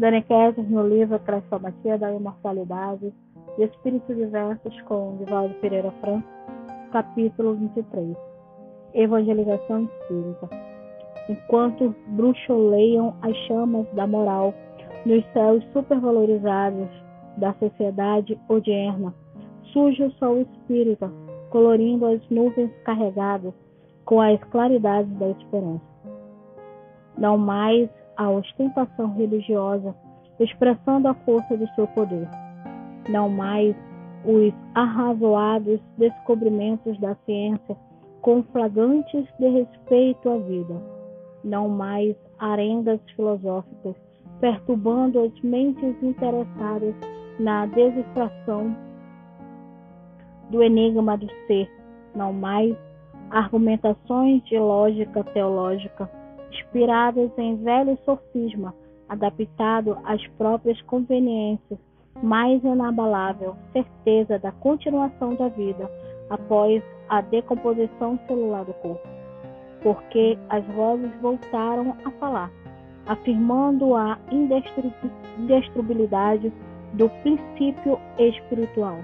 Daniquetes no livro Crestomatia da Imortalidade e Espíritos Diversos com Divaldo Pereira Franco, capítulo 23. Evangelização Espírita. Enquanto bruxoleiam as chamas da moral nos céus supervalorizados da sociedade odierna, surge o sol espírita, colorindo as nuvens carregadas com as claridades da esperança. Não mais a ostentação religiosa, expressando a força do seu poder. Não mais os arrazoados descobrimentos da ciência, conflagantes de respeito à vida. Não mais arengas filosóficas, perturbando as mentes interessadas na desestração do enigma do ser, não mais argumentações de lógica teológica inspiradas em velho sofisma, adaptado às próprias conveniências, mais inabalável certeza da continuação da vida após a decomposição celular do corpo. Porque as vozes voltaram a falar, afirmando a indestruibilidade do princípio espiritual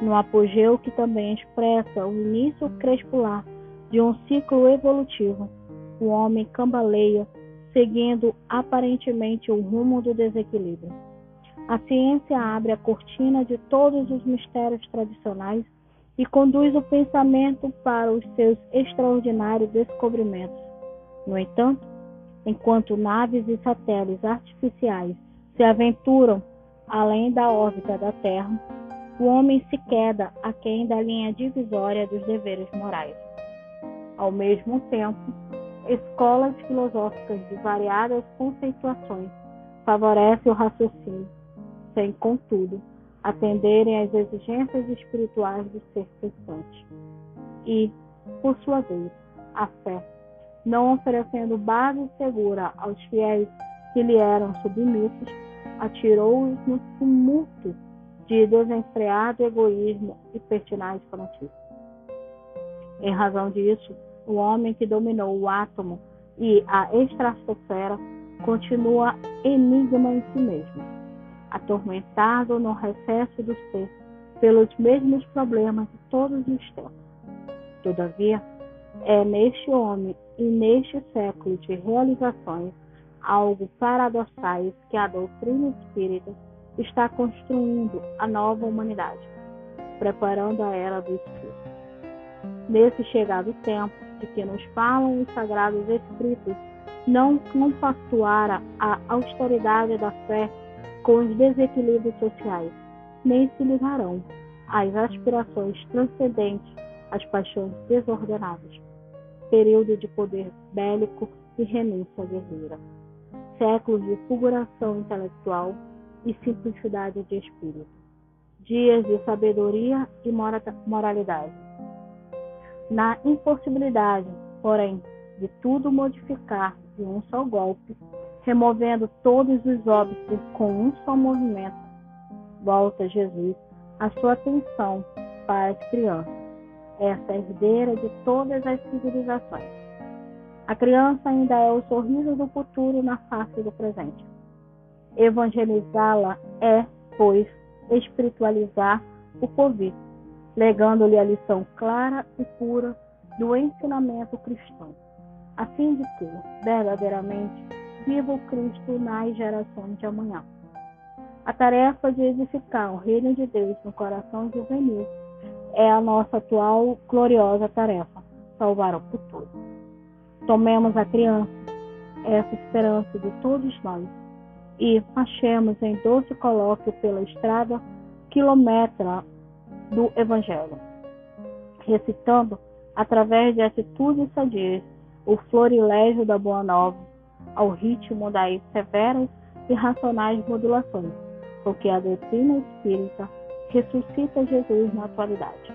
no apogeu que também expressa o início crespular de um ciclo evolutivo. O homem cambaleia, seguindo aparentemente o rumo do desequilíbrio. A ciência abre a cortina de todos os mistérios tradicionais e conduz o pensamento para os seus extraordinários descobrimentos. No entanto, enquanto naves e satélites artificiais se aventuram além da órbita da Terra, o homem se queda aquém da linha divisória dos deveres morais. Ao mesmo tempo, escolas filosóficas de variadas conceituações favorecem o raciocínio, sem, contudo, atenderem às exigências espirituais do ser pensante. E, por sua vez, a fé, não oferecendo base segura aos fiéis que lhe eram submissos, atirou-os no tumulto de desenfreado egoísmo e pertinaz fanatismo. Em razão disso, o homem que dominou o átomo e a estratosfera continua enigma em si mesmo, atormentado no recesso do ser pelos mesmos problemas de todos os tempos. Todavia, é neste homem e neste século de realizações algo paradoxais que a doutrina espírita está construindo a nova humanidade, preparando a era do Espírito. Nesse chegado tempo de que nos falam os sagrados Escritos, não compactuara a austeridade da fé com os desequilíbrios sociais, nem se ligarão às aspirações transcendentes, às paixões desordenadas. Período de poder bélico e renúncia guerreira. Séculos de fulguração intelectual e simplicidade de espírito, dias de sabedoria e moralidade. Na impossibilidade, porém, de tudo modificar de um só golpe, removendo todos os óbitos com um só movimento, volta Jesus a sua atenção para as crianças, essa herdeira de todas as civilizações. A criança ainda é o sorriso do futuro na face do presente. Evangelizá-la é, pois, espiritualizar o porvir, legando-lhe a lição clara e pura do ensinamento cristão, a fim de que, verdadeiramente, viva o Cristo nas gerações de amanhã. A tarefa de edificar o reino de Deus no coração juvenil é a nossa atual gloriosa tarefa, salvar o futuro. Tomemos a criança, essa esperança de todos nós, e achemos em doce colóquio pela estrada quilometra do Evangelho, recitando, através de atitudes sadias, o florilégio da Boa Nova, ao ritmo das severas e racionais modulações, porque a doutrina espírita ressuscita Jesus na atualidade.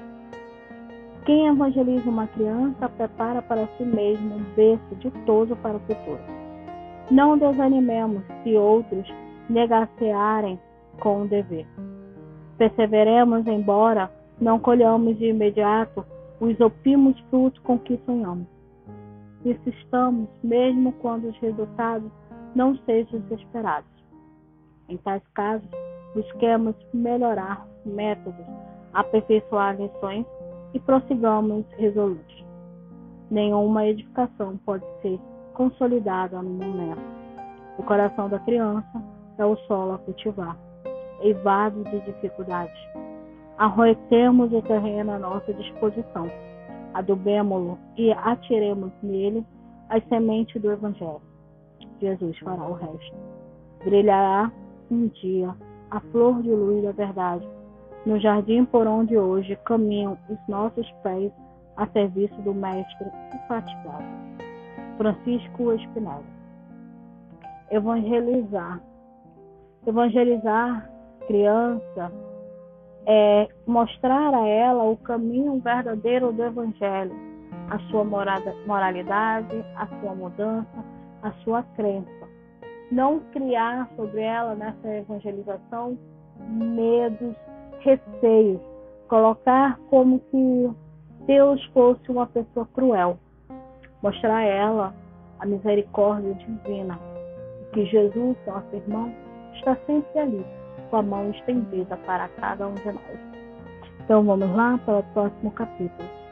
Quem evangeliza uma criança prepara para si mesmo um berço ditoso para o futuro. Não desanimemos se outros negacearem com o dever. Perseveremos, embora não colhamos de imediato os opimos frutos com que sonhamos. Insistamos, mesmo quando os resultados não sejam esperados. Em tais casos, busquemos melhorar métodos, aperfeiçoar lições e prossigamos resolutos. Nenhuma edificação pode ser consolidada no momento. O coração da criança é o solo a cultivar, eivado de dificuldades. Arroetemos o terreno à nossa disposição, adubemo-lo e atiremos nele as sementes do Evangelho. Jesus fará o resto. Brilhará um dia a flor de luz da verdade, no jardim por onde hoje caminham os nossos pés a serviço do Mestre infatigado. Francisco Espinel. Evangelizar. Evangelizar criança é mostrar a ela o caminho verdadeiro do Evangelho, a sua moralidade, a sua mudança, a sua crença. Não criar sobre ela nessa evangelização medos, receios, colocar como que Deus fosse uma pessoa cruel, mostrar a ela a misericórdia divina, que Jesus, nosso irmão, está sempre ali, com a mão estendida para cada um de nós. Então vamos lá para o próximo capítulo.